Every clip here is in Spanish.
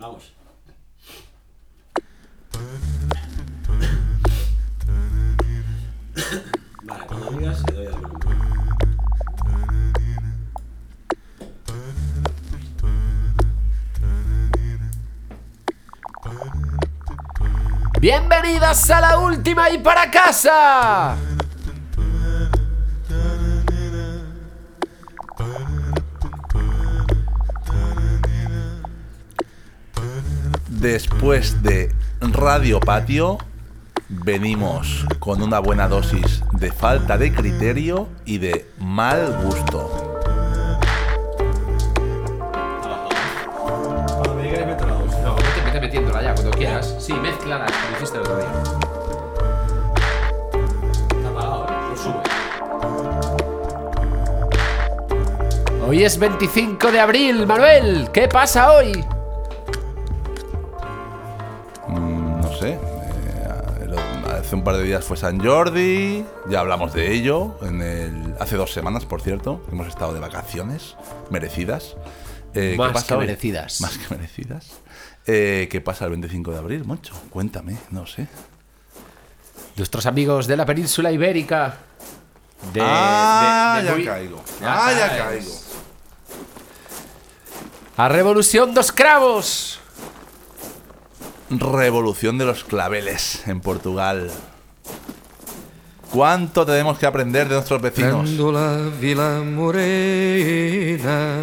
Vamos. Vale, cuando digas, le doy al volumen. Bienvenidas a la última y para casa. Después de Radio Patio, venimos con una buena dosis de falta de criterio y de mal gusto. Hoy es 25 de abril, Manuel. ¿Qué pasa hoy? Un par de días fue San Jordi, ya hablamos de ello. En el, hace dos semanas, por cierto, hemos estado de vacaciones merecidas. Eh, ¿qué Más pasa que hoy? merecidas. Más que merecidas. Eh, ¿Qué pasa el 25 de abril, Moncho? Cuéntame, no sé. Nuestros amigos de la península ibérica. De, ah, de- de ya muy- caigo. Ya ah, ya caigo. A Revolución dos Cravos. Revolución de los claveles en Portugal. ¿Cuánto tenemos que aprender de nuestros vecinos? Grândola Vila Morena,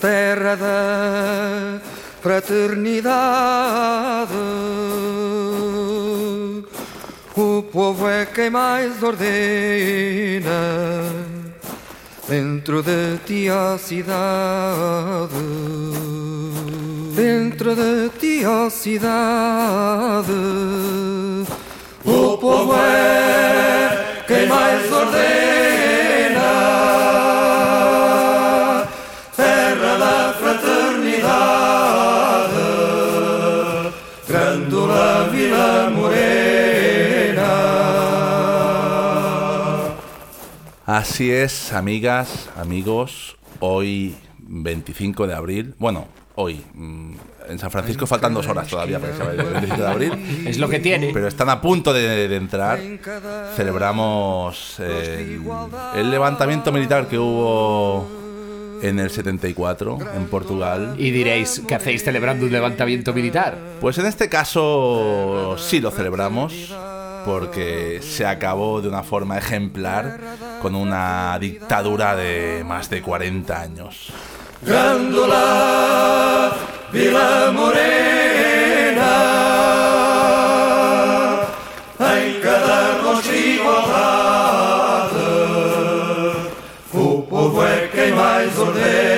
terra da fraternidade. O povo é quem mais ordena dentro de ti a cidade. Dentro de ti a cidade. O povo é quem mais ordena. Terra da fraternidade, Grândola Vila Morena. Así es, amigas, amigos. Hoy, 25 de abril. Bueno, hoy. mm, En San Francisco faltan dos horas todavía para que sea el 25 de abril. Es lo que tiene. Pero están a punto de, de entrar. Celebramos eh, el, el levantamiento militar que hubo en el 74 en Portugal. Y diréis, ¿qué hacéis celebrando un levantamiento militar? Pues en este caso sí lo celebramos porque se acabó de una forma ejemplar con una dictadura de más de 40 años. Grândola Vila Morena, em cada rosto igualdade, o povo é quem mais ordena.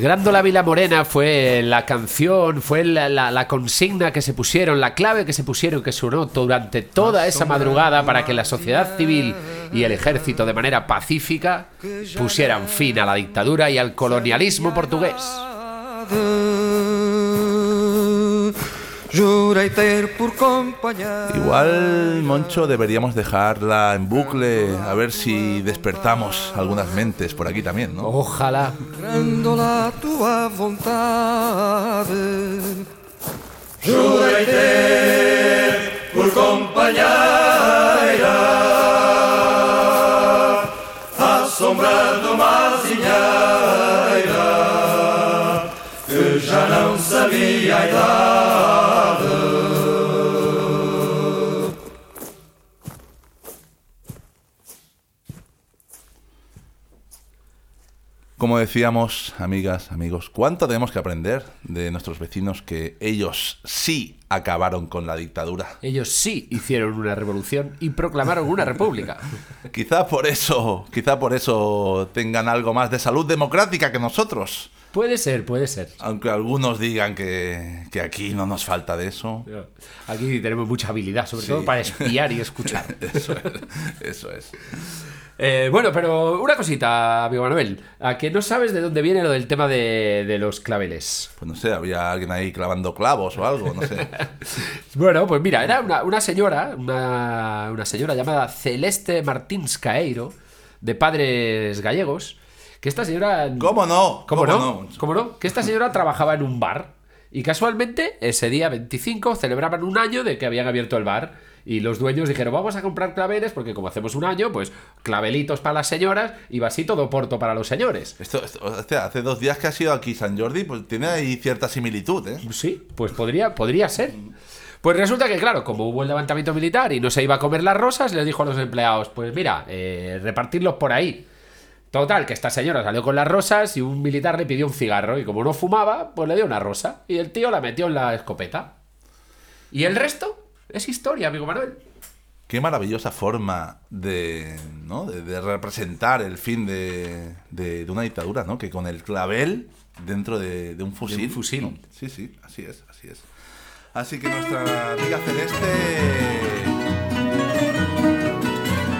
Grándola Vila Morena fue la canción, fue la, la- consigna que se pusieron, la clave que se pusieron, que sonó durante toda esa madrugada para que la sociedad civil y el ejército de manera pacífica pusieran fin a la dictadura y al colonialismo portugués. Igual, Moncho, deberíamos dejarla en bucle a ver si despertamos algunas mentes por aquí también, ¿no? Ojalá. Grândola a tua vontade Jurei ter por companheira A sombra de uma azinheira Que já não sabia a idade Como decíamos, amigas, amigos, ¿cuánto tenemos que aprender de nuestros vecinos que ellos sí acabaron con la dictadura? Ellos sí hicieron una revolución y proclamaron una república. Quizá por eso, quizá por eso tengan algo más de salud democrática que nosotros. Puede ser, puede ser. Aunque algunos digan que, que aquí no nos falta de eso. Aquí tenemos mucha habilidad, sobre Sí. todo para espiar y escuchar. Eso es. Eso es. Eh, bueno, pero una cosita, amigo Manuel. ¿A que no sabes de dónde viene lo del tema de, de los claveles? Pues no sé, había alguien ahí clavando clavos o algo, no sé. Bueno, pues mira, era una, una señora, una, una señora llamada Celeste Martins Caeiro, de padres gallegos, que esta señora... ¿Cómo no? ¿Cómo, no? ¿Cómo no? Que esta señora trabajaba en un bar y casualmente ese día 25 celebraban un año de que habían abierto el bar y los dueños dijeron vamos a comprar claveles porque como hacemos un año pues clavelitos para las señoras y vasito do porto para los señores. Esto, esto- hace dos días que ha sido aquí San Jordi, pues tiene ahí cierta similitud, ¿eh? Sí, pues podría, podría ser. Pues resulta que, claro, como hubo el levantamiento militar y no se iba a comer las rosas, les dijo a los empleados, pues mira, eh, repartirlos por ahí. Total, que esta señora salió con las rosas y un militar le pidió un cigarro y como no fumaba, pues le dio una rosa y el tío la metió en la escopeta. Y el resto es historia, amigo Manuel. Qué maravillosa forma de, ¿no? de, de representar el fin de, de- de una dictadura, ¿no? Que con el clavel dentro de, de un fusil. fusil. ¿no? Sí, sí, así es, así es. Así que nuestra amiga Celeste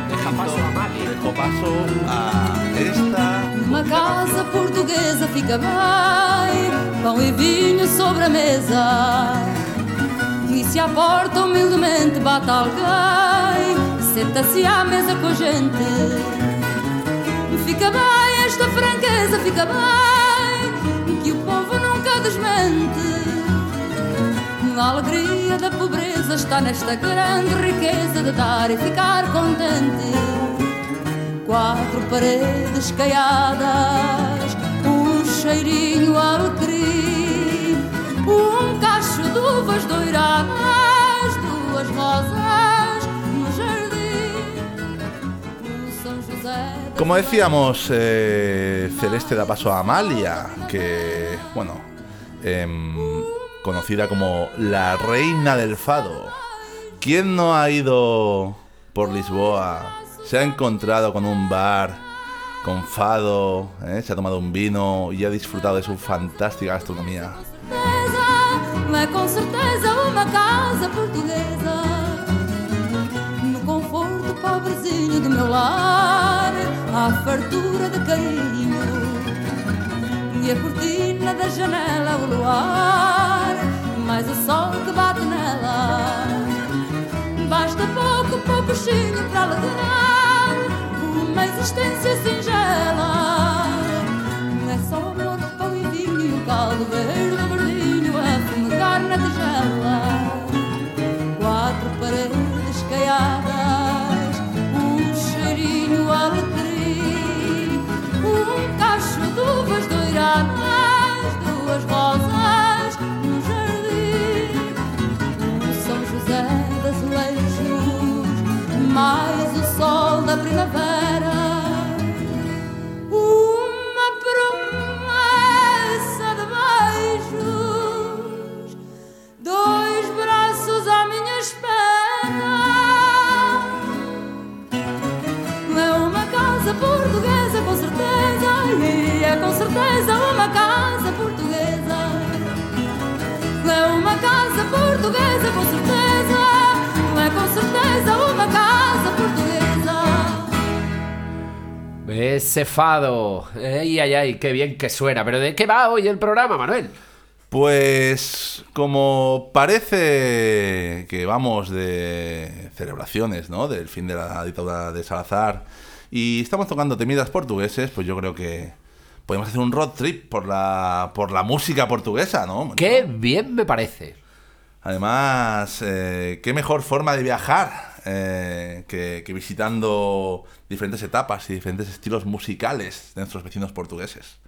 Deja paso a Mali. dejó paso a esta... Uma casa portuguesa fica bem, pão e vinho sobre a mesa. E se à porta humildemente bate alguém, senta-se à mesa com a gente. Fica bem esta franqueza, fica bem, que o povo nunca desmente. A alegria da pobreza está nesta grande riqueza de dar e ficar contente quatro paredes caiadas, um cheirinho alecrim, um duas rosas no jardim, São José. Como decíamos, eh, Celeste da paso a Amalia, que, bueno, em, conocida como la reina del fado. ¿Quién no ha ido por Lisboa? Se ha encontrado con un bar, con fado, eh, se ha tomado un vino y ha disfrutado de su fantástica gastronomía. Certeza, é com certeza uma casa portuguesa. No conforto pobrezinho do meu lar, há fartura de carinho. E a cortina da janela, o luar, mais o sol que bate nela. Basta pouco, pouquinho para alegrar uma existência singela. É só amor, pão e vinho e um caldo verde, da primavera. Uma promessa de beijos, dois braços à minha espera. É uma casa portuguesa, com certeza, e é com certeza uma casa portuguesa. É uma casa portuguesa, com certeza. Ese fado. Ay, ay, ay, qué bien que suena. Pero ¿de qué va hoy el programa, Manuel? Pues como parece que vamos de celebraciones, ¿no? Del fin de la dictadura de Salazar y estamos tocando temidas portugueses, pues yo creo que podemos hacer un road trip por la por la música portuguesa, ¿no? Qué bien me parece. Además, eh, qué mejor forma de viajar eh, que, que visitando diferentes etapas y diferentes estilos musicales de nuestros vecinos portugueses.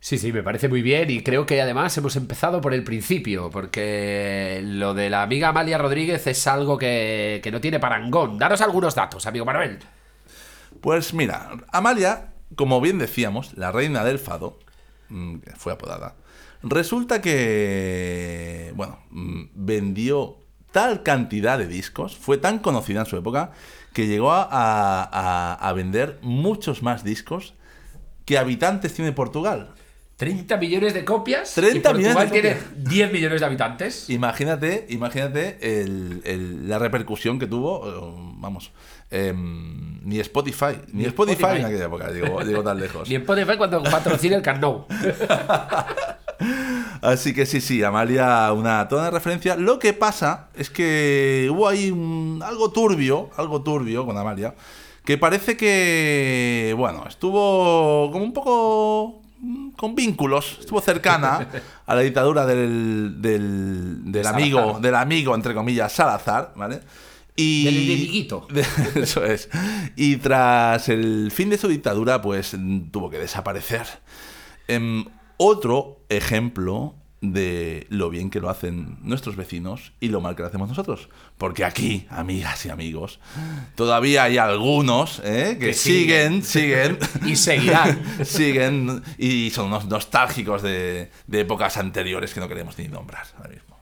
Sí, sí, me parece muy bien y creo que además hemos empezado por el principio, porque lo de la amiga Amalia Rodríguez es algo que, que no tiene parangón. Daros algunos datos, amigo Manuel. Pues mira, Amalia, como bien decíamos, la reina del fado, mm, que fue apodada, resulta que, bueno, mm, vendió tal cantidad de discos, fue tan conocida en su época, que llegó a, a- a vender muchos más discos que habitantes tiene Portugal. 30 millones de copias. 30 y Portugal millones de tiene copias. 10 millones de habitantes. Imagínate, imagínate el- el- la repercusión que tuvo, eh, vamos, em, ni Spotify, ni, Ni Spotify, Spotify. en aquella época, digo, digo tan lejos. En Spotify cuando patrocina el Camp Nou. Así que sí, sí, Amalia, una toda una referencia. Lo que pasa es que hubo ahí un- algo turbio, algo turbio con Amalia, que parece que, bueno, estuvo como un poco mm, con vínculos, estuvo cercana a la dictadura del, del, del De amigo, Salazar. del amigo, entre comillas, Salazar, ¿vale? Y, Del enemiguito. de- Eso es. Y tras el fin de su dictadura, pues tuvo que desaparecer. Em, otro ejemplo de lo bien que lo hacen nuestros vecinos y lo mal que lo hacemos nosotros. Porque aquí, amigas y amigos, todavía hay algunos ¿eh? que, Que siguen, siguen. Y seguirán. siguen y son unos nostálgicos de, de épocas anteriores que no queremos ni nombrar ahora mismo.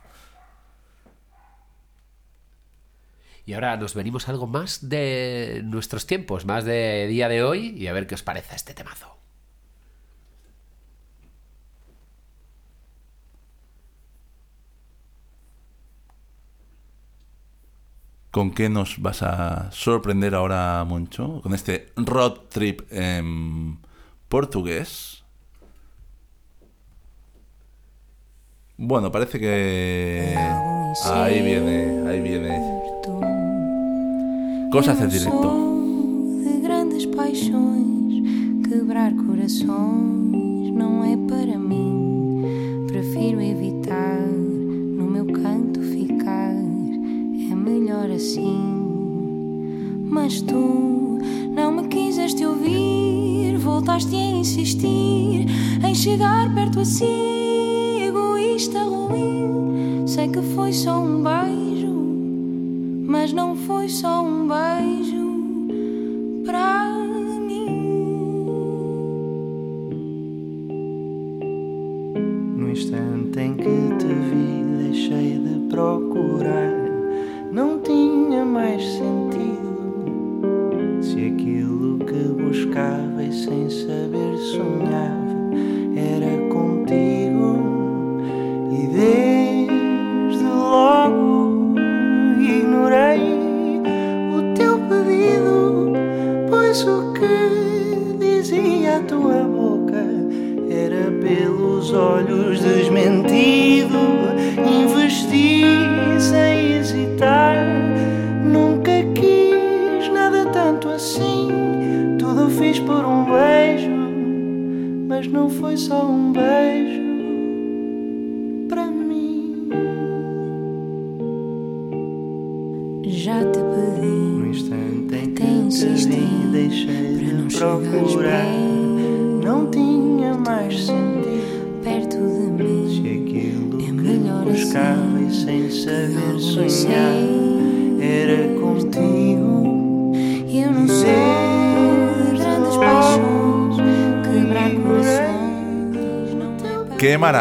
Y ahora nos venimos a algo más de nuestros tiempos, más de día de hoy, y a ver qué os parece este temazo. ¿Con qué nos vas a sorprender ahora, Moncho? Con este road trip en portugués. Bueno, parece que... Ahí viene, ahí viene. Cosas del directo. de grandes paixões, quebrar corações não é para. Tu não me quiseste ouvir, voltaste a insistir em chegar perto assim, egoísta ruim. Sei que foi só um beijo mas não foi só um beijo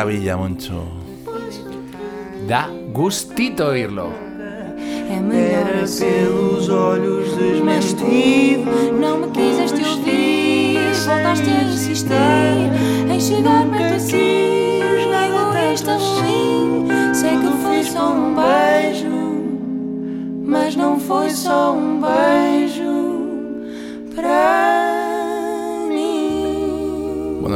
maravilla, Moncho. Da gustito oírlo. É melhor Era assim. pelos olhos desmentidos. não me quiseste ouvir, voltaste a insistir em chegar perto assim, egoísta ruim. Sei que foi só um beijo, mas não foi só um beijo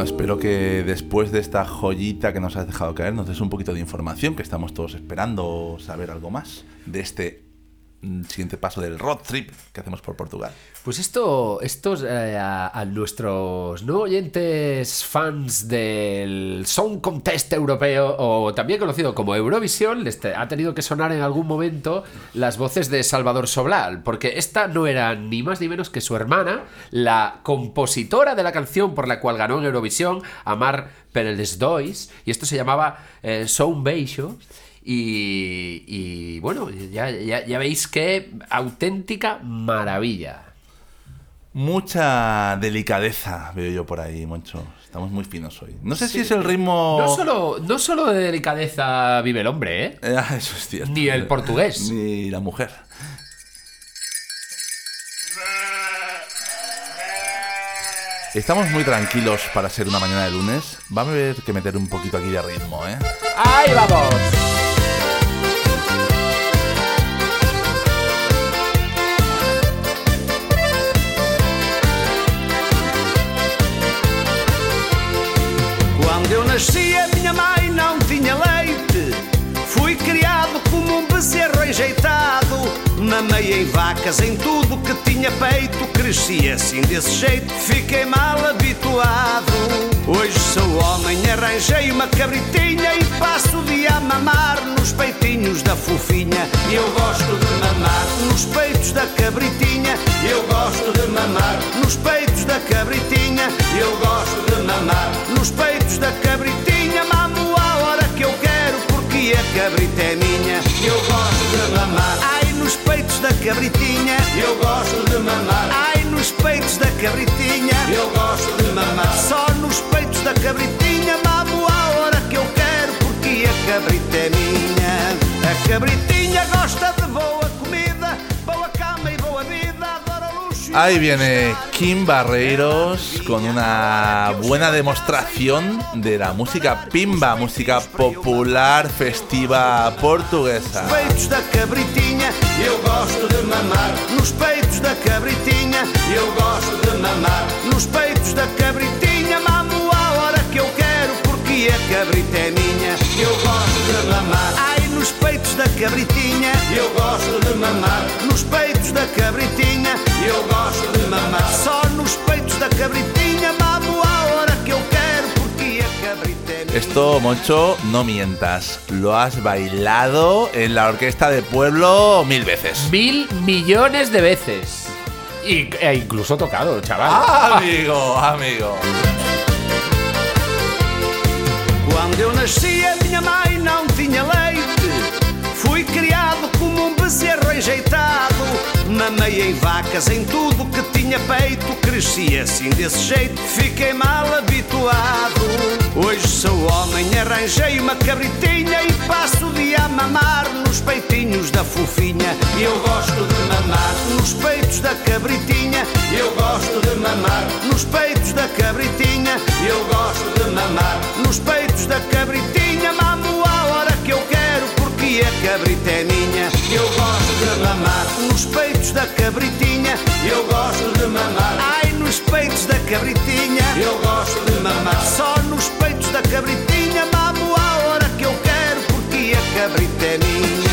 espero que después de esta joyita que nos has dejado caer nos des un poquito de información, que estamos todos esperando saber algo más de este siguiente paso del road trip que hacemos por Portugal. Pues esto, estos eh, a, nuestros no oyentes fans del Song Contest europeo, o también conocido como Eurovisión, les ha tenido que sonar en algún momento las voces de Salvador Sobral, porque esta no era ni más ni menos que su hermana, la compositora de la canción por la cual ganó en Eurovisión, Amar per les Dois, y esto se llamaba eh, Son Beijo. Y, y, bueno, ya, ya- ya veis qué auténtica maravilla. Mucha delicadeza veo yo por ahí, Moncho. Estamos muy finos hoy. No sé si es el ritmo... No solo, no solo de delicadeza vive el hombre, ¿eh? Eh, ah, eso es cierto. Ni el portugués. Ni la mujer. Estamos muy tranquilos para ser una mañana de lunes. Va a haber que meter un poquito aquí de ritmo, ¿eh? ¡Ahí vamos! Nasci, a minha mãe não tinha leite. Fui criado como um bezerro enjeitado. Mamei em vacas, em tudo que tinha peito. Cresci assim desse jeito, fiquei mal habituado. Hoje sou homem, arranjei uma cabritinha e passo o dia a mamar nos peitinhos da fofinha. Eu gosto de mamar nos peitos da cabritinha. Eu gosto de mamar nos peitos da cabritinha. Eu gosto de mamar nos peitos da cabritinha. Mamo a hora que eu quero porque a cabrita é minha. Eu gosto de mamar. Ai, nos peitos da cabritinha. Eu gosto de mamar. Ai, nos peitos da cabritinha. Eu gosto de mamar. Só nos peitos da cabritinha. Mamo a hora que eu quero porque a cabrita é minha. A cabritinha gosta de boa comida, boa cama e boa vida. Ahí viene. Kim Barreiros con una buena demostración de la música pimba, música popular festiva portuguesa. peitos da cabritinha, eu gosto de mamar. Nos peitos da cabritinha, eu gosto de mamar. Nos peitos da cabritinha, mamo a hora que eu quero, porque a cabrita é minha. Eu gosto de mamar. Ai, nos peitos da cabritinha, eu gosto de mamar. Nos peitos da cabritinha, eu gosto de mamar. Só nos peitos da cabritinha, mamo a hora que eu quero, porque a cabrita é minha. Esto, Moncho, no mientas. Lo has bailado en la orquesta de pueblo mil veces. Mil millones de veces. Y, e incluso tocado, chaval. Ah, amigo, amigo. Quando eu nasci, a minha mãe não tinha leite. Fui criado como um bezerro enjeitado. Mamei em vacas, em tudo que tinha peito. Cresci assim desse jeito, fiquei mal habituado. Hoje sou homem, arranjei uma cabritinha e passo o dia a mamar nos peitinhos da fofinha. Eu gosto de mamar nos peitos da cabritinha. Eu gosto de mamar nos peitos da cabritinha. Eu gosto de mamar nos peitos da cabritinha. Mamo a hora que eu quero, porque a cabrita é minha. Eu gosto de mamar nos peitos da cabritinha. Eu gosto de mamar. Ai, nos peitos da cabritinha. Eu gosto de mamar. Só nos peitos da cabritinha. Mamo a hora que eu quero, porque a cabrita é minha.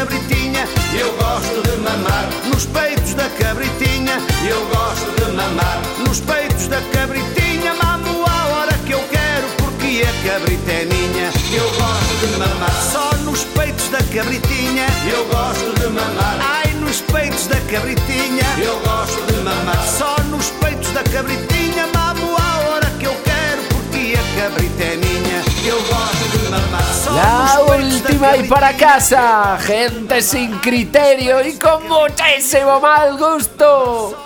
Cabritinha. Eu gosto de mamar nos peitos da cabritinha. Eu gosto de mamar nos peitos da cabritinha. Mamo a hora que eu quero, porque a cabrita é minha. Eu gosto de mamar só nos peitos da cabritinha. Eu gosto de mamar. Ai, nos peitos da cabritinha. Eu gosto de mamar só nos peitos da cabritinha. Mamo a hora que eu quero, porque a cabrita é minha. Eu gosto La última y para casa. Gente sin criterio y con muchísimo mal gusto.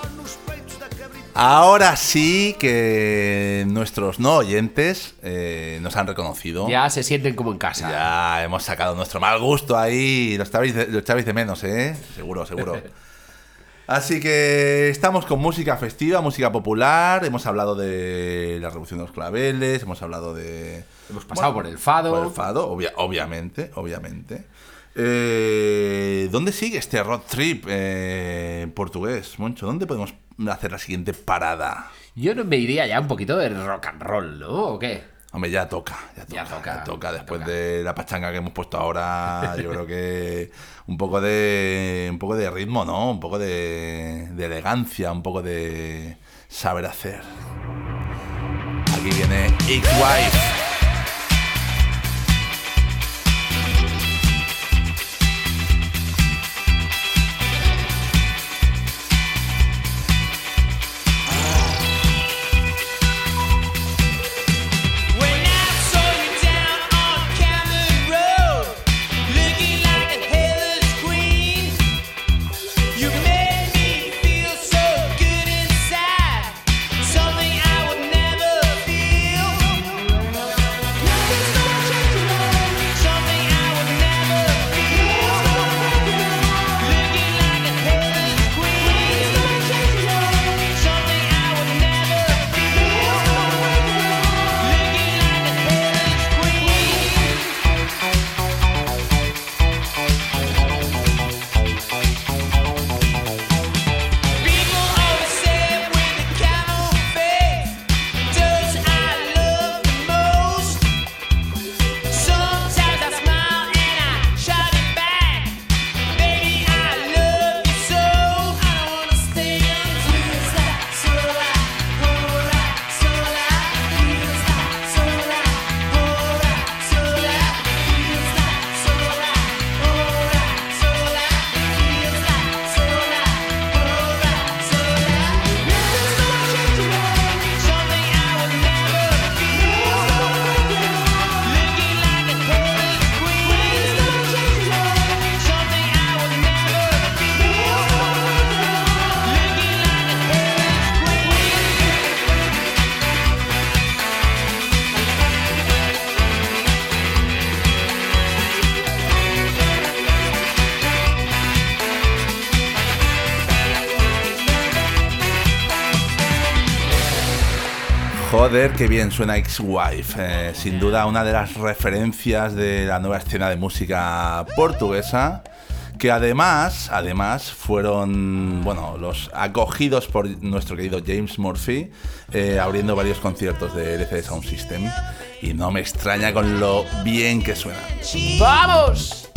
Ahora sí que nuestros no oyentes eh, nos han reconocido. Ya se sienten como en casa. Ya hemos sacado nuestro mal gusto ahí. Lo echabais de, lo echabais de menos, ¿eh? Seguro, seguro. Así que estamos con música festiva, música popular. Hemos hablado de la Revolución de los Claveles, hemos hablado de. Hemos pasado por el fado. Por el fado, obvia- obviamente, obviamente. Eh, ¿Dónde sigue este road trip eh, portugués, Moncho? ¿Dónde podemos hacer la siguiente parada? Yo no me iría ya un poquito de rock and roll, ¿no? ¿O qué? Hombre, ya toca, ya toca, Ya ya toca, toca. ya Después toca. de la pachanga que hemos puesto ahora, yo creo que un poco de un poco de ritmo, ¿no? Un poco de, de elegancia, un poco de saber hacer. Aquí viene X-Wife. Joder, qué bien suena X-Wife. Eh, sin duda una de las referencias de la nueva escena de música portuguesa. Que además, además fueron, bueno, los acogidos por nuestro querido James Murphy, eh, abriendo varios conciertos de LCD Sound System. Y no me extraña con lo bien que suenan. ¡Vamos!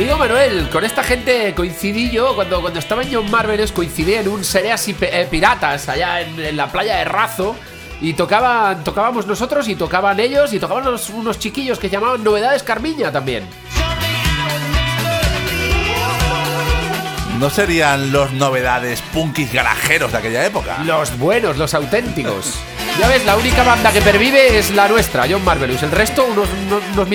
Amigo Manuel, con esta gente coincidí yo cuando, cuando estaba en John Marvelous, coincidí en un Sereas y eh, Piratas allá en, en la playa de Razo. Y tocaban, tocábamos nosotros y tocaban ellos y tocaban los- unos chiquillos que llamaban Novedades Carmiña también. ¿No serían los novedades punkis garajeros de aquella época? Los buenos, los auténticos. Ya ves, la única banda que pervive es la nuestra, John Marvelous. El resto, unos, unos, unos.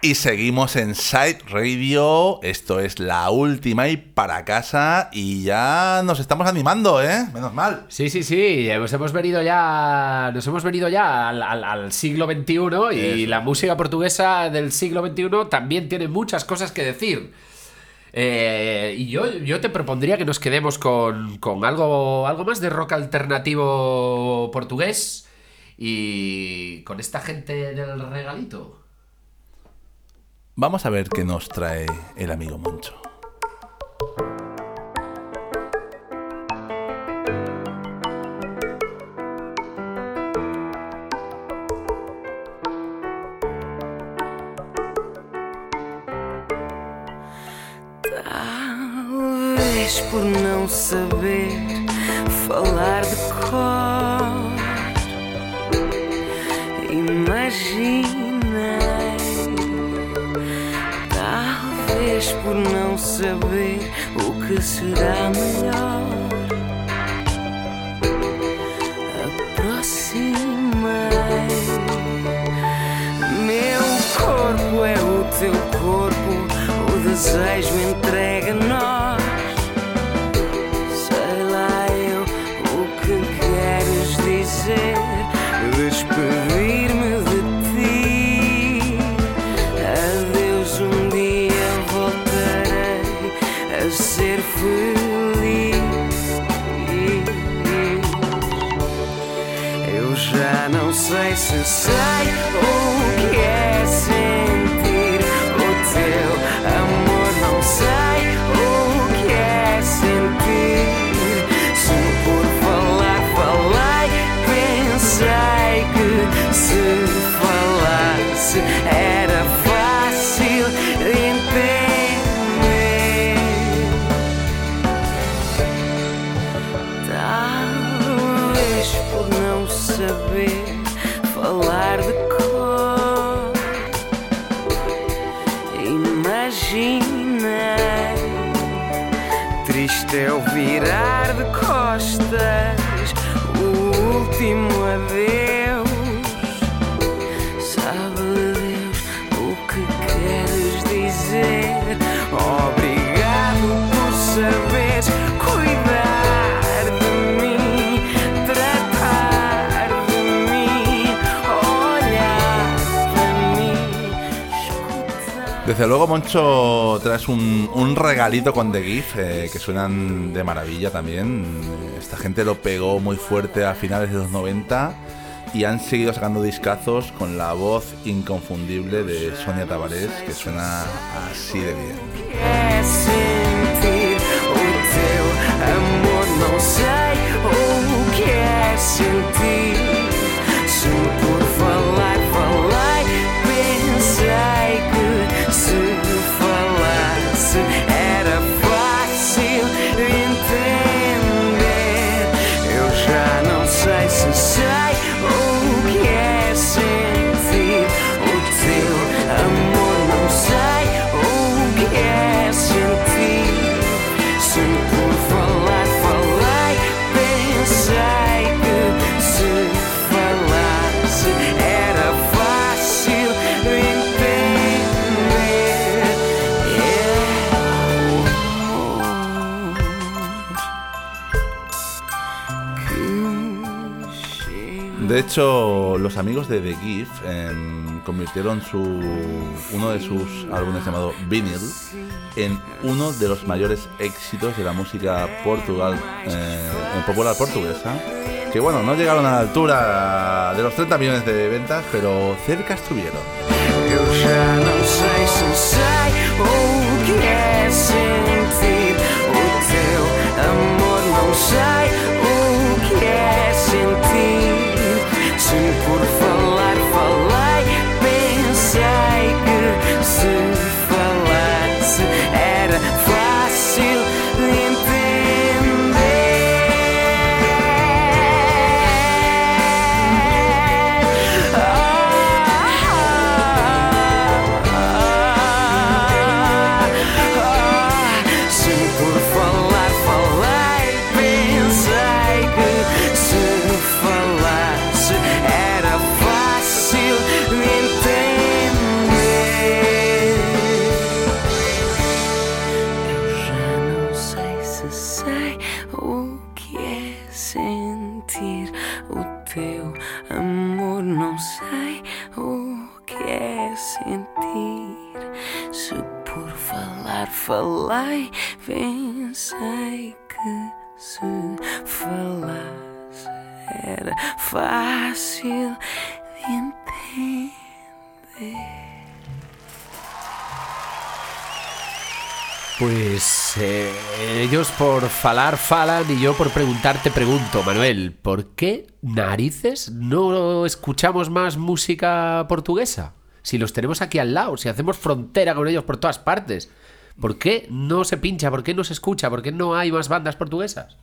Y seguimos en Side Radio. Esto es la última y para casa. Y ya nos estamos animando, ¿eh? Menos mal. Sí, sí, sí. Nos hemos venido ya. Nos hemos venido ya al, al- al siglo XXI y Eso. la música portuguesa del siglo XXI también tiene muchas cosas que decir. Eh, y yo, yo te propondría que nos quedemos con, con algo, algo más de rock alternativo portugués y con esta gente del regalito. Vamos a ver qué nos trae el amigo Moncho. Talvez por não saber falar de por não saber o que será melhor, aproximei. Meu corpo é o teu corpo, o desejo entrega nós. Desde luego, Moncho, traes un, regalito con The GIF eh, que suenan de maravilla también. Esta gente lo pegó muy fuerte a finales de los 90 y han seguido sacando discazos con la voz inconfundible de Sonia Tavares, que suena así de bien. Hecho, los amigos de The Gift em, convirtieron su, uno de sus álbumes llamado Vinyl en uno de los mayores éxitos de la música portugal, eh, popular portuguesa. Que bueno, no llegaron a la altura de los 30 millones de ventas, pero cerca estuvieron. Ellos por falar falan y yo por preguntar te pregunto, Manuel, ¿por qué narices no escuchamos más música portuguesa? Si los tenemos aquí al lado, si hacemos frontera con ellos por todas partes, ¿por qué no se pincha? ¿Por qué no se escucha? ¿Por qué no hay más bandas portuguesas?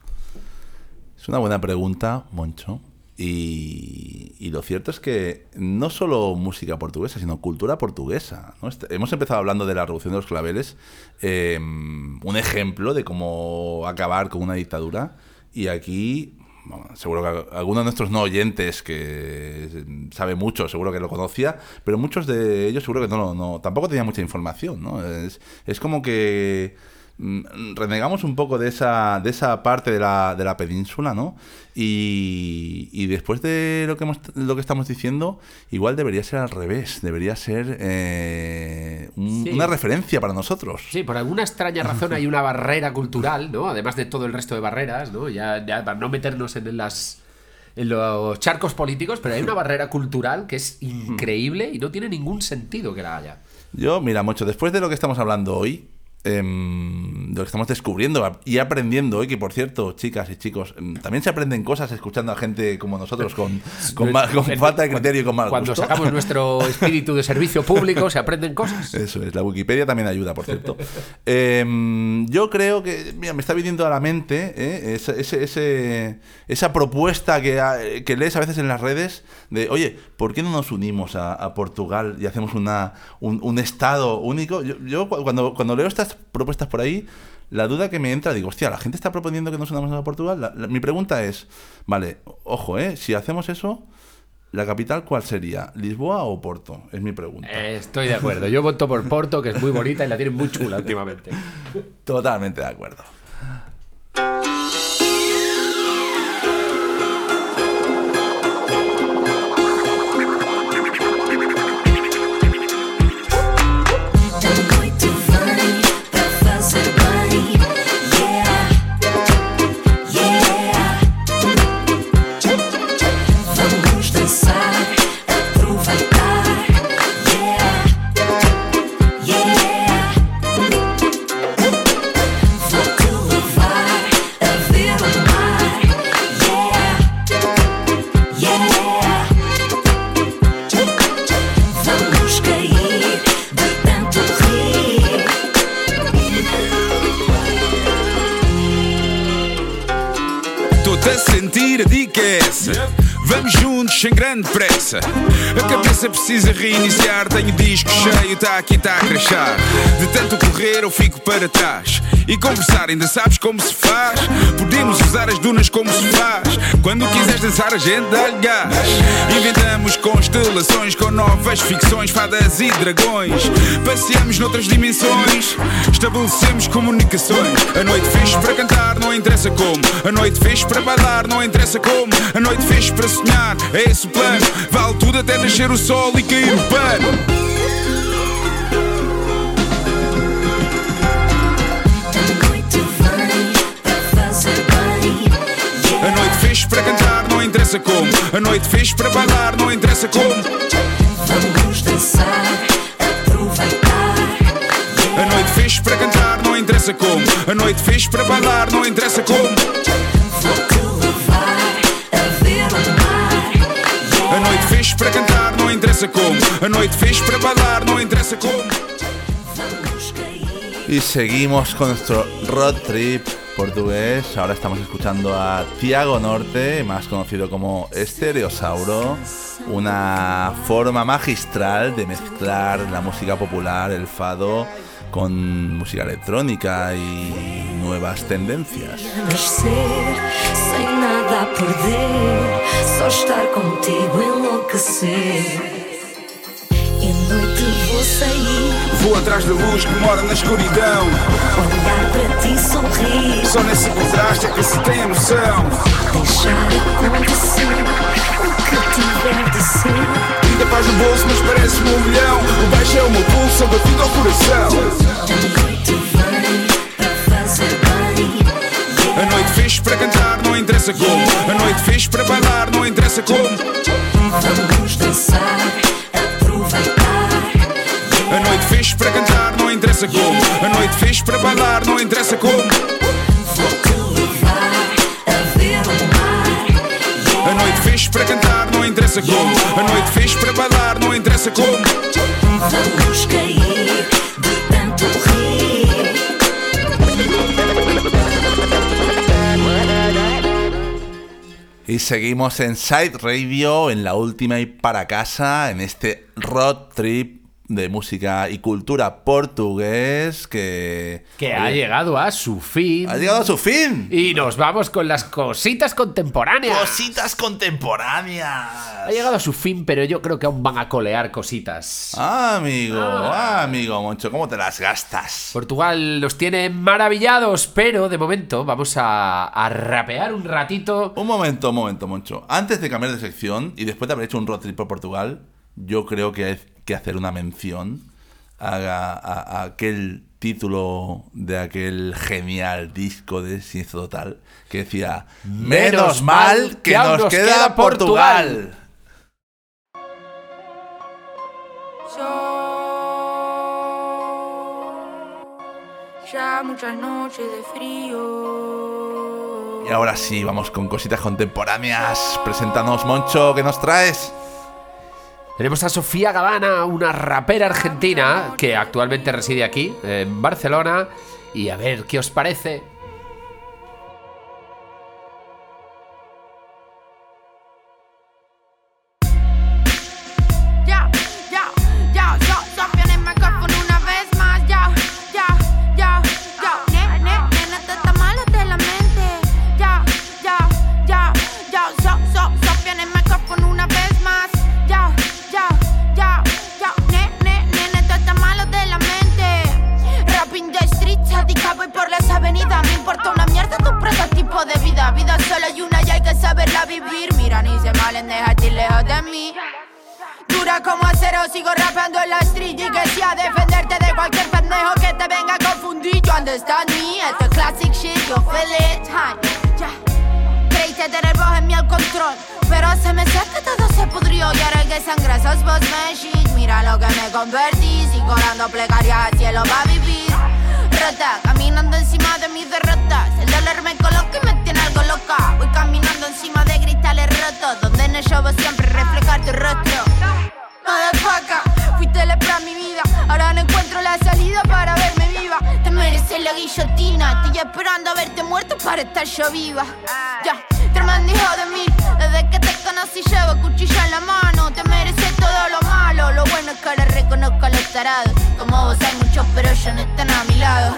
Es una buena pregunta, Moncho. Y, y lo cierto es que no solo música portuguesa, sino cultura portuguesa. ¿no? Este- hemos empezado hablando de la Revolución de los Claveles, eh, un ejemplo de cómo acabar con una dictadura. Y aquí, bueno, seguro que alguno de nuestros no oyentes que sabe mucho, seguro que lo conocía, pero muchos de ellos seguro que no, no tampoco tenía mucha información. ¿no? Es, como que renegamos un poco de esa, de esa parte de la, de la península, ¿no? Y, y después de lo que, hemos, lo que estamos diciendo, igual debería ser al revés, debería ser eh, un- Sí. una referencia para nosotros. Sí, por alguna extraña razón hay una barrera cultural, ¿no? Además de todo el resto de barreras, ¿no? Ya, ya para no meternos en las en los charcos políticos, pero hay una barrera cultural que es increíble y no tiene ningún sentido que la haya. Yo, mira, mucho después de lo que estamos hablando hoy, em, de lo que estamos descubriendo y aprendiendo hoy, que por cierto, chicas y chicos, em, también se aprenden cosas escuchando a gente como nosotros con, con, mal- con En- falta de criterio y con mal Cuando gusto. sacamos nuestro espíritu de servicio público se aprenden cosas. Eso es, la Wikipedia también ayuda, por cierto. Em, yo creo que, mira, me está viniendo a la mente ¿eh? ese, ese- ese- esa propuesta que, que lees a veces en las redes de, oye, ¿por qué no nos unimos a, a Portugal y hacemos una, un, un estado único? Yo, yo cu- cuando, cuando leo estas propuestas por ahí, la duda que me entra, digo, hostia, la gente está proponiendo que nos unamos a Portugal. La- la- mi pregunta es, vale, ojo, ¿eh? si hacemos eso... ¿La capital cuál sería? ¿Lisboa o Porto? Es mi pregunta. Eh, Estoy de acuerdo. Yo voto por Porto, que es muy bonita y la tienen muy chula últimamente. Totalmente de acuerdo. Pressa. A cabeça precisa reiniciar. Tenho disco cheio, tá aqui, tá a crachar. De tanto correr, eu fico para trás. E conversar. Ainda sabes como se faz? Podemos usar as dunas como se faz. Quando quiseres dançar, a gente dá-lhe gás. Inventamos constelações com novas ficções, fadas e dragões. Passeamos noutras dimensões, estabelecemos comunicações. A noite fixe para cantar, não interessa como. A noite fixe para bailar, não interessa como. A noite fixe para sonhar, é esse o plano. Vale tudo até nascer o sol e cair o pano. Fixe para cantar, não interessa como. A noite fixe para bailar, não interessa como. Vamos dançar, aproveitar. A noite fixe para cantar, não interessa como. A noite fixe para bailar, não interessa como. Vou-te levar a ver o mar. A noite fixe para cantar, não interessa como. A noite fixe para bailar, não interessa como. Y seguimos con nuestro road trip portugués. Ahora estamos escuchando a Tiago Norte, más conocido como Estereosauro, una forma magistral de mezclar la música popular, el fado, con música electrónica y nuevas tendencias. Sem nada perder, só estar contigo enlouquecer. Noite vou sair, Vou atrás da luz que mora na escuridão. olhar para ti sorrir, Só nesse contraste é que se tem a noção. deixar acontecer o que tiver de ser. Vida paz no bolso, mas parece-me um milhão. O baixo é o meu pulso, eu batido ao coração. A noite vem para fazer bem. A noite fixe para cantar, não interessa como. A noite fixe para bailar, não interessa como. Vamos dançar, interessa como. A noite fixe para bailar, não interessa como. A noite fixe para cantar, não interessa como. A noite fixe para bailar, não interessa como. Vamos cair. Y seguimos en Side Radio, en la última y para casa, en este road trip de música y cultura portugués que... Que ha llegado a su fin. ¡Ha llegado a su fin! Y nos vamos con las cositas contemporáneas. Cositas contemporáneas. Ha llegado a su fin, pero yo creo que aún van a colear cositas. Ah, amigo, ah, amigo, Moncho, ¿cómo te las gastas? Portugal los tiene maravillados, pero de momento vamos a, a rapear un ratito. Un momento, un momento, Moncho. Antes de cambiar de sección y después de haber hecho un road trip por Portugal, yo creo que hay que hacer una mención a, a- a aquel título de aquel genial disco de Siniestro Total que decía Menos mal que nos queda Portugal. Ya muchas noches de frío. Y ahora sí, vamos con cositas contemporáneas. Preséntanos, Moncho, ¿qué nos traes? Tenemos a Sofía Gavana, una rapera argentina que actualmente reside aquí, en Barcelona. Y a ver qué os parece. Estoy esperando a verte muerto para estar yo viva. Ya, tremendo hijo de mí. Desde que te conocí llevo cuchillo en la mano. Te mereces todo lo malo. Lo bueno es que ahora reconozco a los tarados. Como vos hay muchos, pero ellos no están a mi lado.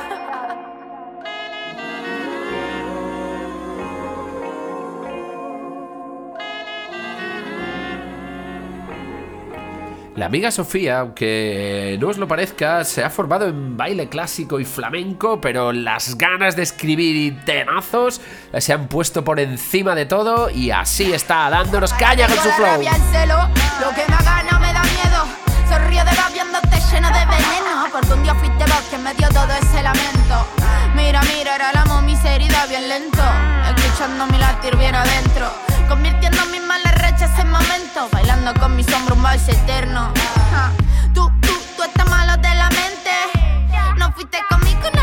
La amiga Sofía, aunque no os lo parezca, se ha formado en baile clásico y flamenco, pero las ganas de escribir y temazos se han puesto por encima de todo y así está dándonos caña con su flow. rabia, el celo, lo que me gana me da miedo. Sonrío de va viéndote lleno de veneno. Porque un día fuiste vos quien me dio todo ese lamento. Mira, mira, era la mis heridas bien lento. Escuchando mi latir bien adentro. Convirtiendo mis malas rachas en momentos. Bailando con mi sombra un vals eterno. Tú, tú, tú estás malo de la mente. No fuiste conmigo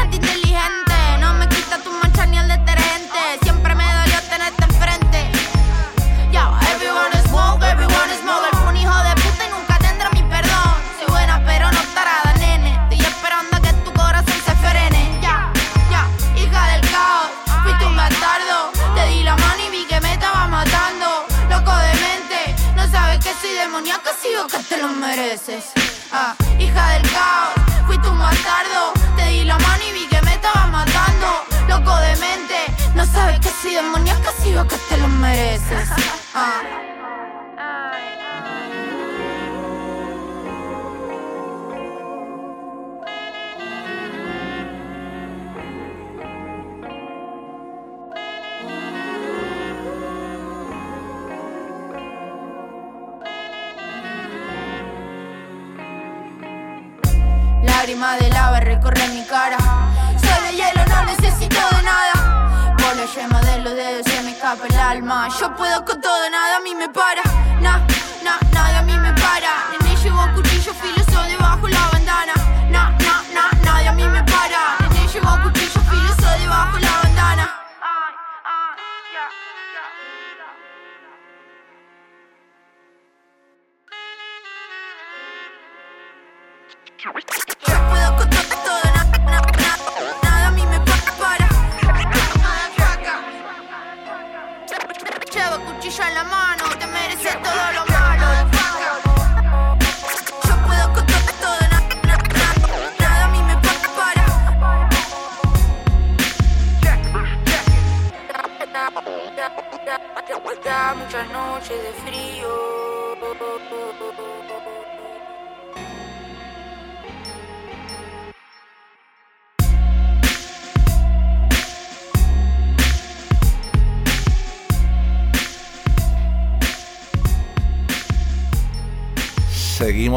mereces. Ah, hija del caos. Fuiste un bastardo. Te di la mano y vi que me estaba matando. Loco de mente. No sabes que soy demoníaca, sigo que te lo mereces. Ah. De lava recorre mi cara. De hielo, no necesito de nada. Por la yema de los dedos se me escapa el alma. Yo puedo con todo, nada a mí me para.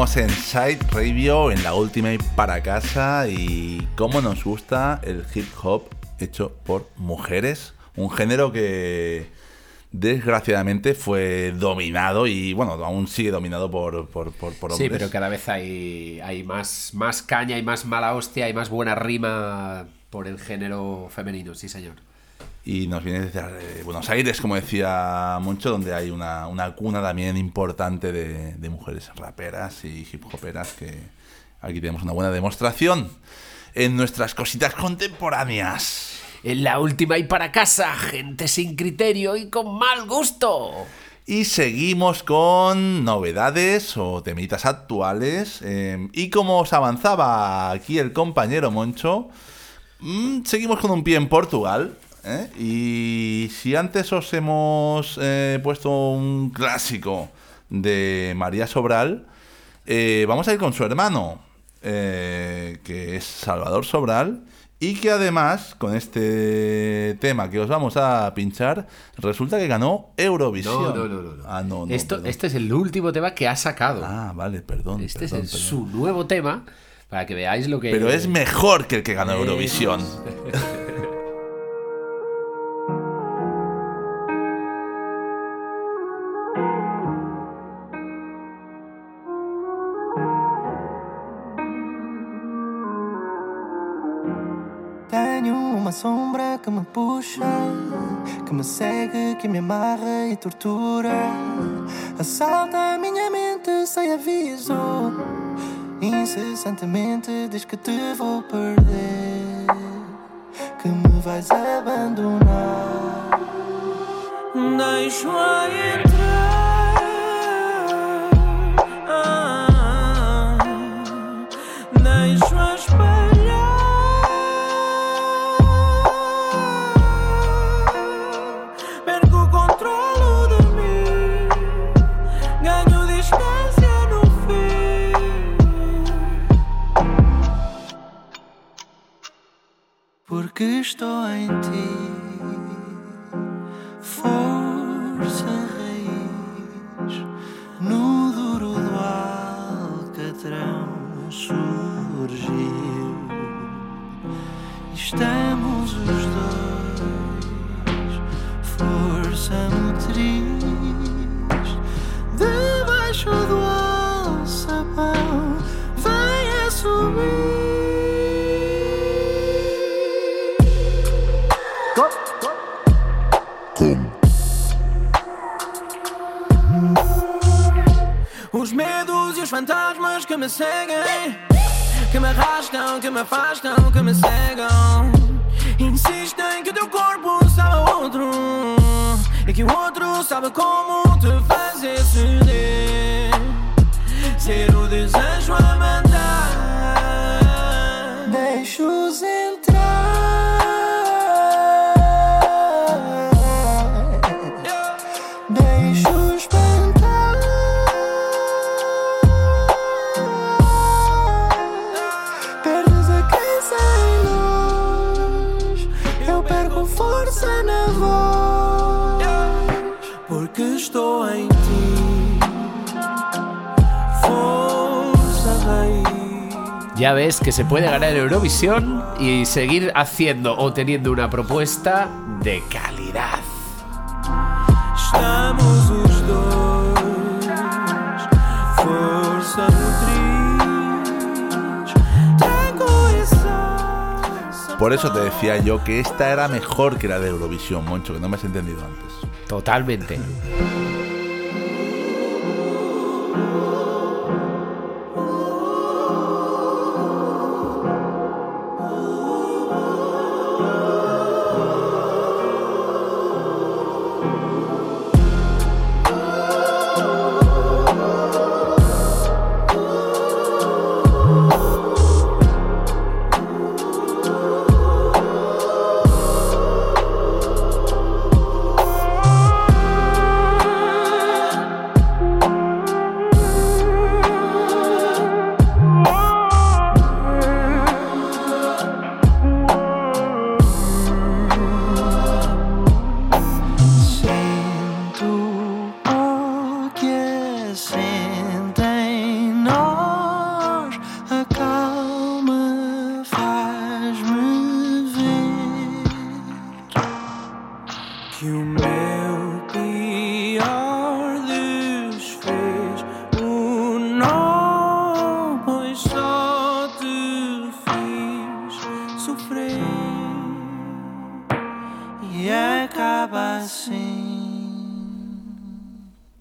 Seguimos en Side Radio, en la última y para casa. Y cómo nos gusta el hip hop hecho por mujeres. Un género que desgraciadamente fue dominado y bueno, aún sigue dominado por, por, por, por Sí, hombres. pero cada vez hay, hay más, más caña y más mala hostia y más buena rima por el género femenino, sí señor. Y nos viene desde eh, Buenos Aires, como decía Moncho, donde hay una, una cuna también importante de, de mujeres raperas y hip hoperas que aquí tenemos una buena demostración en nuestras cositas contemporáneas. En la última y para casa, gente sin criterio y con mal gusto. Y seguimos con novedades o temitas actuales. eh, y como os avanzaba aquí el compañero Moncho, mm, seguimos con un pie en Portugal. ¿Eh? Y si antes os hemos eh, puesto un clásico de María Sobral, eh, vamos a ir con su hermano, eh, que es Salvador Sobral. Y que además, con este tema que os vamos a pinchar, resulta que ganó Eurovisión. No, no, no, no, no. Ah, no, no, Esto, perdón. este es el último tema que ha sacado. Ah, vale, perdón. este perdón, es el- su nuevo tema para que veáis lo que. Pero es mejor que el que ganó Eurovisión. uma sombra que me puxa, que me segue, que me amarra e tortura. Assalta a minha mente sem aviso. Incessantemente diz que te vou perder, que me vais abandonar. Deixo-a entrar. Porque estou em ti. Força raiz no duro do alcatrão surgiu. Estamos os que me seguem, que me arrastam, que me afastam, que me cegam. Insistem que teu corpo sabe outro, e que o outro sabe como te fazer ceder. Ser o desejo a Ya ves que se puede ganar Eurovisión y seguir haciendo o teniendo una propuesta de calidad. Estamos os dois, força. Por eso te decía yo que esta era mejor que la de Eurovisión, Moncho, que no me has entendido antes. Totalmente.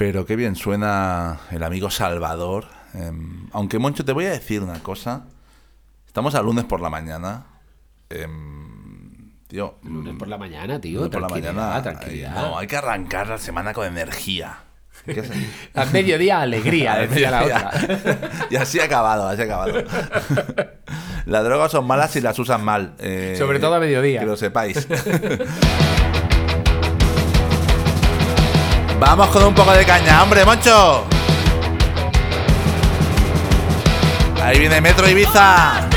Pero qué bien suena el amigo Salvador. Em, aunque, Moncho, te voy a decir una cosa. Estamos a lunes por la mañana. Em, tío. Lunes por la mañana, tío. lunes por la mañana. tranquilidad. Ay, no, hay que arrancar la semana con energía. A mediodía, alegría, A decía la otra. y así ha acabado, así ha acabado. Las drogas son malas si las usan mal. eh, Sobre todo a mediodía. Que lo sepáis. Vamos con un poco de caña, hombre, Moncho. Ahí viene Metro Ibiza.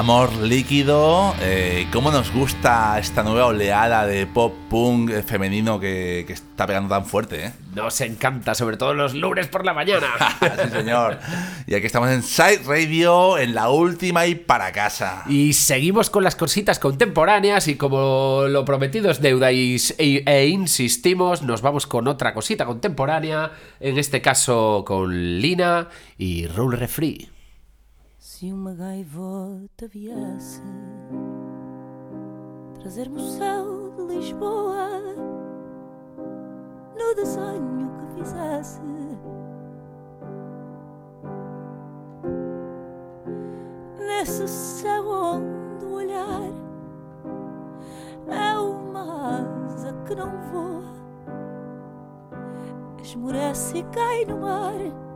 Amor Líquido. Eh, ¿Cómo nos gusta esta nueva oleada de pop punk femenino que, que está pegando tan fuerte? ¿eh? Nos encanta, sobre todo los lunes por la mañana. sí, señor. Y aquí estamos en Side Radio, en la última y para casa. Y seguimos con las cositas contemporáneas y como lo prometido es deuda y, e, e insistimos, nos vamos con otra cosita contemporánea, en este caso con Lina y Rule Refree. Se uma gaivota viesse trazer-me o céu de Lisboa no desenho que fizesse, nesse céu onde o olhar é uma asa que não voa, esmorece e cai no mar.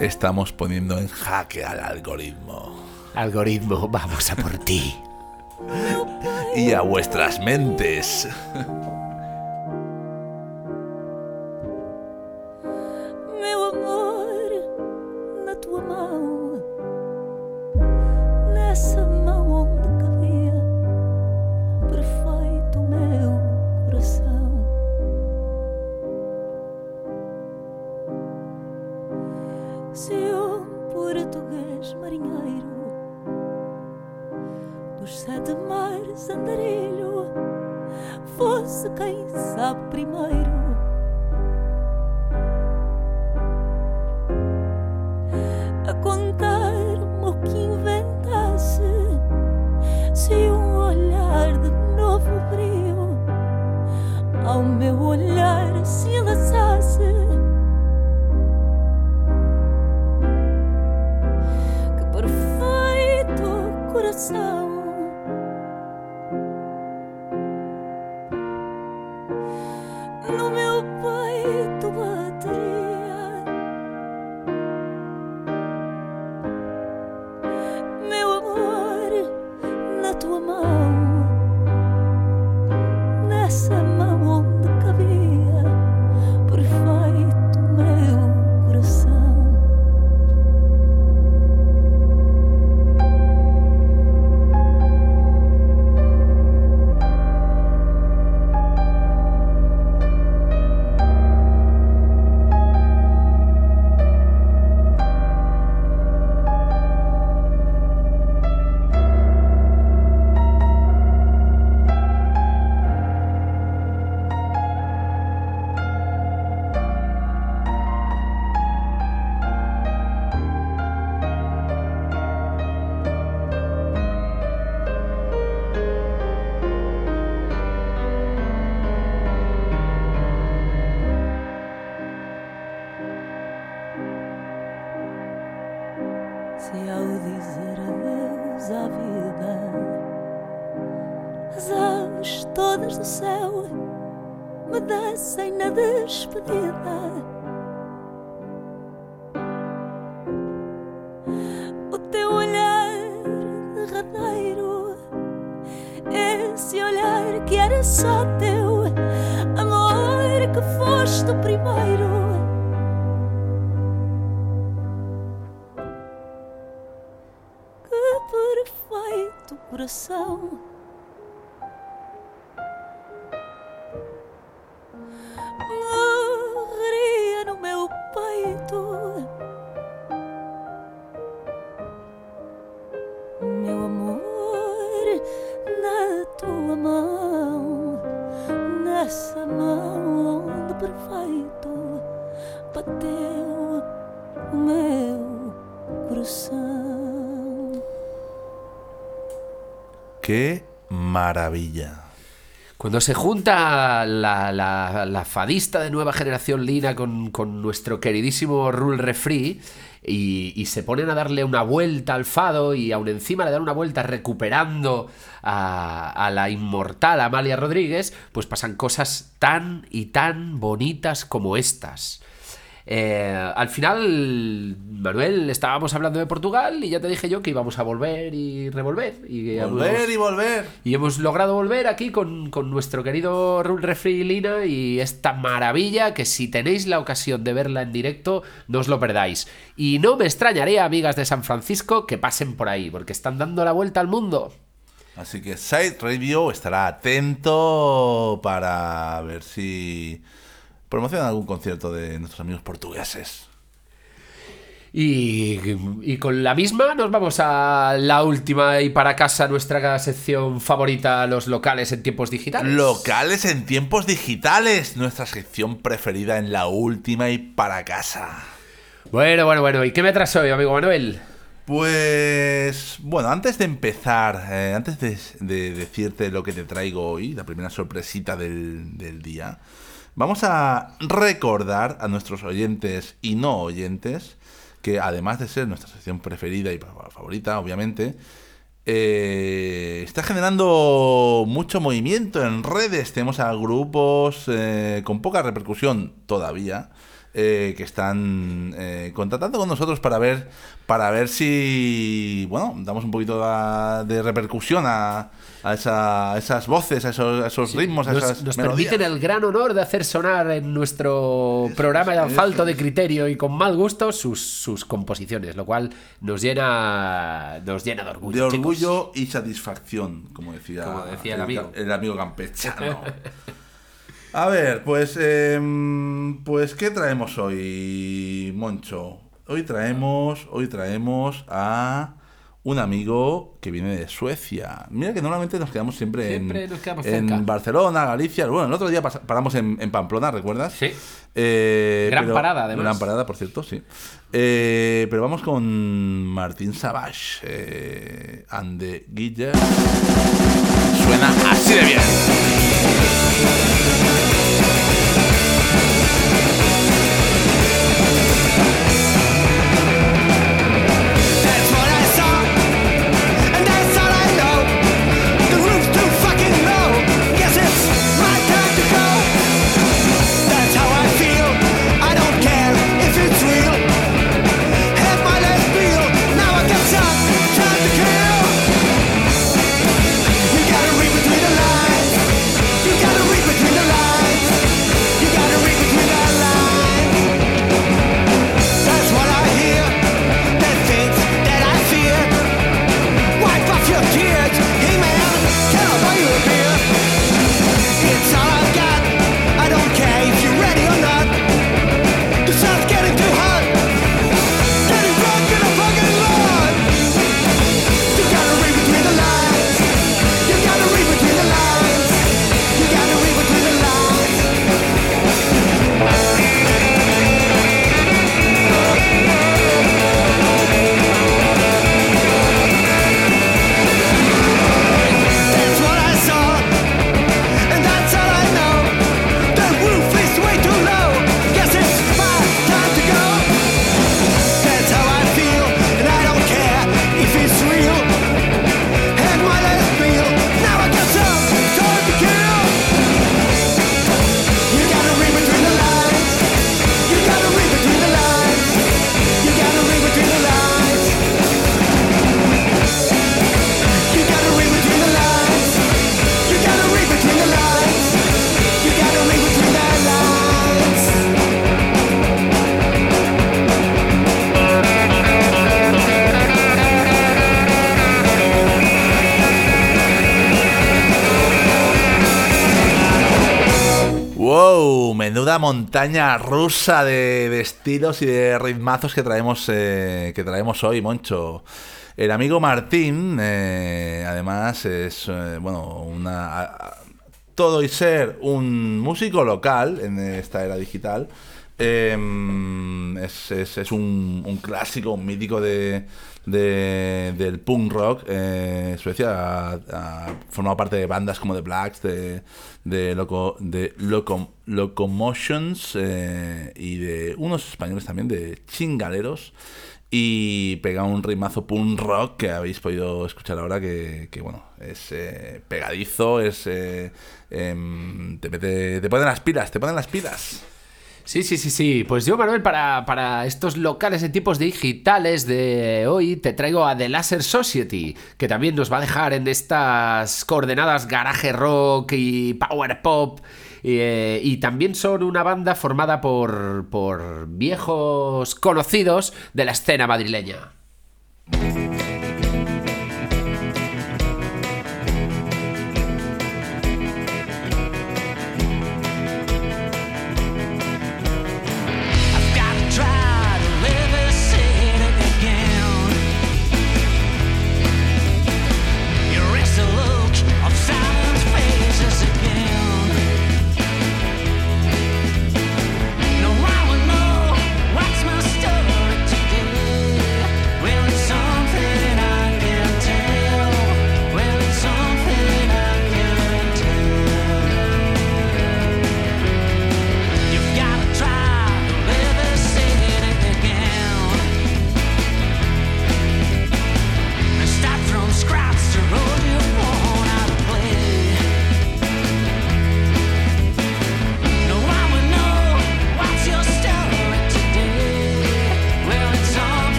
Estamos poniendo en jaque al algoritmo. Algoritmo, vamos a por ti. Y a vuestras mentes. Sabe primeiro. A contar-me o que inventasse, se um olhar de novo brilho ao meu olhar se enlaçasse. Que perfeito coração. Coração. Maravilla! Cuando se junta la, la- la fadista de nueva generación Lina con, con nuestro queridísimo Rule Refree y, y se ponen a darle una vuelta al fado y aún encima le dan una vuelta recuperando a, a la inmortal Amalia Rodríguez, pues pasan cosas tan y tan bonitas como estas. Eh, al final Manuel, estábamos hablando de Portugal y ya te dije yo que íbamos a volver y revolver. Y Volver hemos- y volver. y hemos logrado volver aquí con, con nuestro querido Rule Refri Lina y esta maravilla que si tenéis la ocasión de verla en directo, no os lo perdáis. Y no me extrañaría, amigas de San Francisco, que pasen por ahí, porque están dando la vuelta al mundo. Así que Side Radio estará atento para ver si promocionan algún concierto de nuestros amigos portugueses. Y, y con la misma nos vamos a la última y para casa nuestra sección favorita, los locales en tiempos digitales. Locales en tiempos digitales, nuestra sección preferida en la última y para casa. Bueno, bueno, bueno. ¿Y qué me traes hoy, amigo Manuel? Pues bueno, antes de empezar, eh, antes de, de decirte lo que te traigo hoy, la primera sorpresita del, del día, vamos a recordar a nuestros oyentes y no oyentes que además de ser nuestra sección preferida y fa- favorita, obviamente, eh, está generando mucho movimiento en redes. Tenemos a grupos eh, con poca repercusión todavía. Eh, que están eh, contratando con nosotros para ver para ver si bueno damos un poquito a- de repercusión a, a esa- a esas voces a esos, a esos ritmos a Nos, esas nos melodías. permiten el gran honor de hacer sonar en nuestro programa de eso falto de criterio y con mal gusto sus, sus composiciones, lo cual nos llena nos llena de orgullo. de chicos. orgullo y satisfacción, como decía, Como decía el amigo. el amigo campechano. A ver, pues, em, pues, ¿qué traemos hoy, Moncho? Hoy traemos, hoy traemos a un amigo que viene de Suecia. Mira que normalmente nos quedamos siempre, Siempre en, nos quedamos en cerca. Barcelona, Galicia. Bueno, el otro día paramos en, en Pamplona, ¿recuerdas? Sí. Eh, Gran pero- parada, además. Gran parada, por cierto, sí. Eh, pero vamos con Martín Savage eh, and the Guille. Suena así de bien. Menuda montaña rusa de, de estilos y de ritmazos que traemos, eh, que traemos hoy, Moncho. El amigo Martín, eh, además, es eh, bueno, una todo y ser un músico local en esta era digital. Eh, es, es- es un, un clásico, un mítico de, de- del punk rock. Eh, Suecia ha, formado parte de bandas como The Blacks, de, de, Loco, de Locom- Locomotions eh, y de unos españoles también, de Chingaleros. Y pega un ritmazo punk rock que habéis podido escuchar ahora, que, que, bueno, es eh, pegadizo, es. eh, em, te, mete- te ponen las pilas, te ponen las pilas. Sí, sí, sí, sí. Pues yo, Manuel, para, para estos locales en tipos digitales de hoy, te traigo a The Laser Society, que también nos va a dejar en estas coordenadas garaje rock y power pop. eh, y también son una banda formada por, por viejos conocidos de la escena madrileña.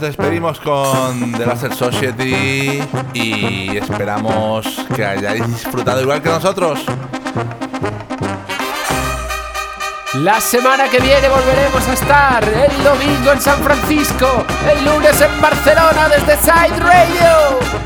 Despedimos con The Laser Society y esperamos que hayáis disfrutado igual que nosotros. La semana que viene volveremos a estar el domingo en San Francisco, el lunes en Barcelona desde Side Radio.